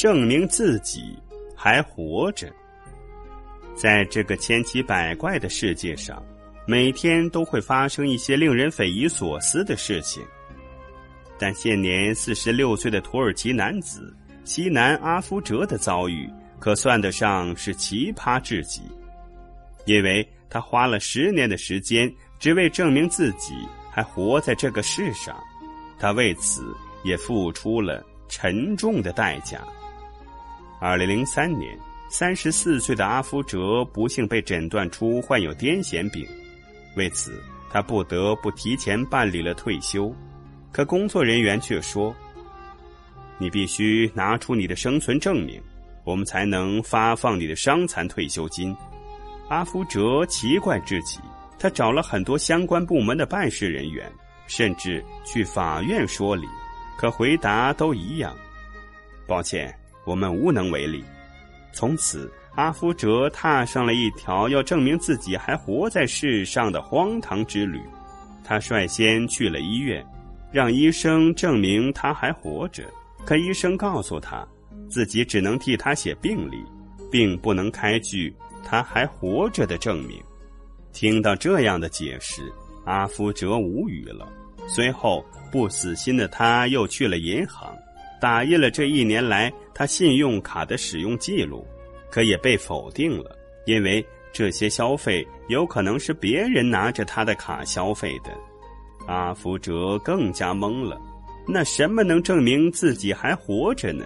证明自己还活着。在这个千奇百怪的世界上，每天都会发生一些令人匪夷所思的事情。但现年四十六岁的土耳其男子西南阿夫哲的遭遇，可算得上是奇葩至极，因为他花了十年的时间，只为证明自己还活在这个世上，他为此也付出了沉重的代价。二零零三年。三十四岁的阿夫哲不幸被诊断出患有癫痫病，为此他不得不提前办理了退休。可工作人员却说：“你必须拿出你的生存证明，我们才能发放你的伤残退休金。”阿夫哲奇怪至极，他找了很多相关部门的办事人员，甚至去法院说理，可回答都一样：“抱歉，我们无能为力。”从此，阿夫哲踏上了一条要证明自己还活在世上的荒唐之旅。他率先去了医院，让医生证明他还活着。可医生告诉他，自己只能替他写病历，并不能开具他还活着的证明。听到这样的解释，阿夫哲无语了。随后，不死心的他又去了银行。打印了这一年来他信用卡的使用记录，可也被否定了，因为这些消费有可能是别人拿着他的卡消费的。阿福哲更加懵了，那什么能证明自己还活着呢？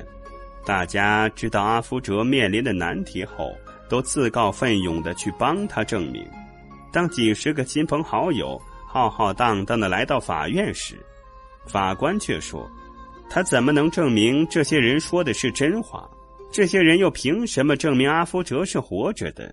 大家知道阿福哲面临的难题后，都自告奋勇的去帮他证明。当几十个亲朋好友浩浩荡荡的来到法院时，法官却说。他怎么能证明这些人说的是真话？这些人又凭什么证明阿夫哲是活着的？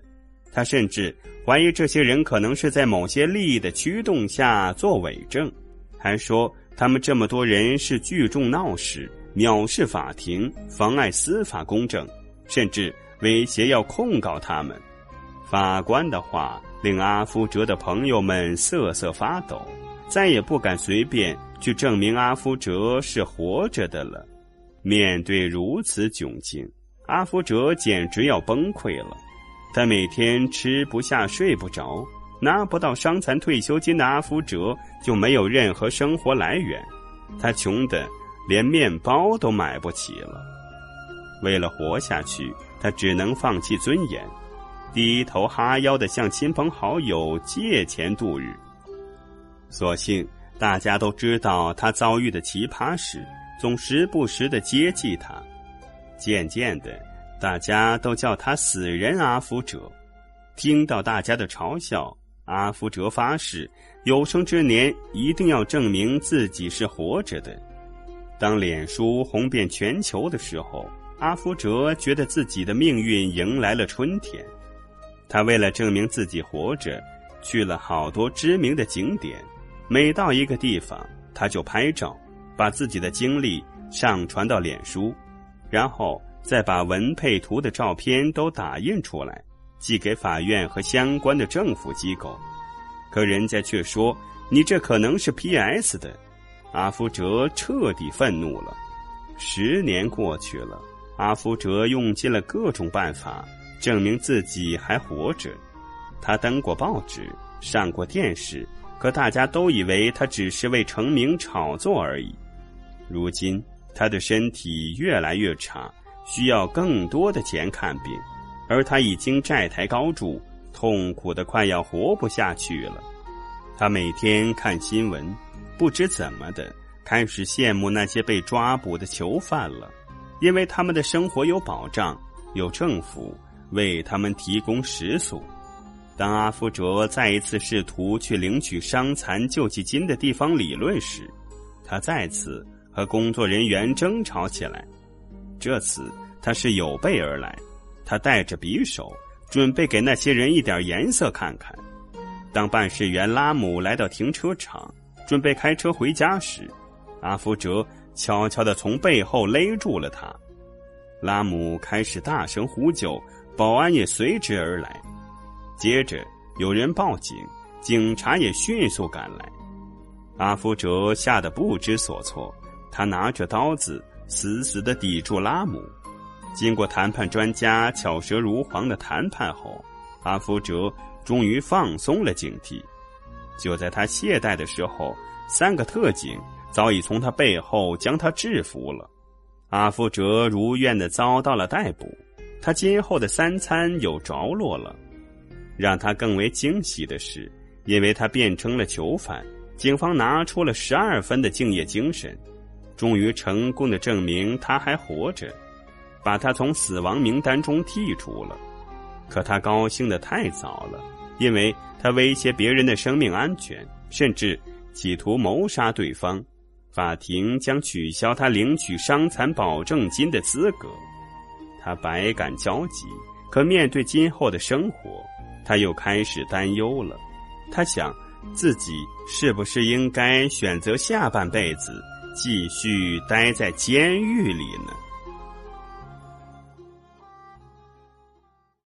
他甚至怀疑这些人可能是在某些利益的驱动下做伪证，还说他们这么多人是聚众闹事、藐视法庭、妨碍司法公正，甚至威胁要控告他们。法官的话令阿夫哲的朋友们瑟瑟发抖，再也不敢随便。去证明阿夫哲是活着的了。面对如此窘境，阿夫哲简直要崩溃了。他每天吃不下、睡不着，拿不到伤残退休金的阿夫哲就没有任何生活来源。他穷得连面包都买不起了。为了活下去，他只能放弃尊严，低头哈腰的向亲朋好友借钱度日。所幸。大家都知道他遭遇的奇葩事，总时不时的接济他。渐渐的，大家都叫他“死人阿福哲”。听到大家的嘲笑，阿福哲发誓，有生之年一定要证明自己是活着的。当脸书红遍全球的时候，阿福哲觉得自己的命运迎来了春天。他为了证明自己活着，去了好多知名的景点。每到一个地方，他就拍照，把自己的经历上传到脸书，然后再把文配图的照片都打印出来，寄给法院和相关的政府机构。可人家却说：“你这可能是 PS 的。”阿福哲彻底愤怒了。十年过去了，阿福哲用尽了各种办法证明自己还活着。他登过报纸，上过电视。可大家都以为他只是为成名炒作而已。如今他的身体越来越差，需要更多的钱看病，而他已经债台高筑，痛苦的快要活不下去了。他每天看新闻，不知怎么的开始羡慕那些被抓捕的囚犯了，因为他们的生活有保障，有政府为他们提供食宿。当阿福哲再一次试图去领取伤残救济金的地方理论时，他再次和工作人员争吵起来。这次他是有备而来，他带着匕首，准备给那些人一点颜色看看。当办事员拉姆来到停车场，准备开车回家时，阿福哲悄悄地从背后勒住了他。拉姆开始大声呼救，保安也随之而来。接着有人报警，警察也迅速赶来。阿夫哲吓得不知所措，他拿着刀子死死的抵住拉姆。经过谈判专家巧舌如簧的谈判后，阿夫哲终于放松了警惕。就在他懈怠的时候，三个特警早已从他背后将他制服了。阿夫哲如愿的遭到了逮捕，他今后的三餐有着落了。让他更为惊喜的是，因为他变成了囚犯，警方拿出了十二分的敬业精神，终于成功的证明他还活着。把他从死亡名单中剔除了，可他高兴的太早了，因为他威胁别人的生命安全，甚至企图谋杀对方。法庭将取消他领取伤残保证金的资格。他百感交集，可面对今后的生活，他又开始担忧了。他想，自己是不是应该选择下半辈子继续待在监狱里呢？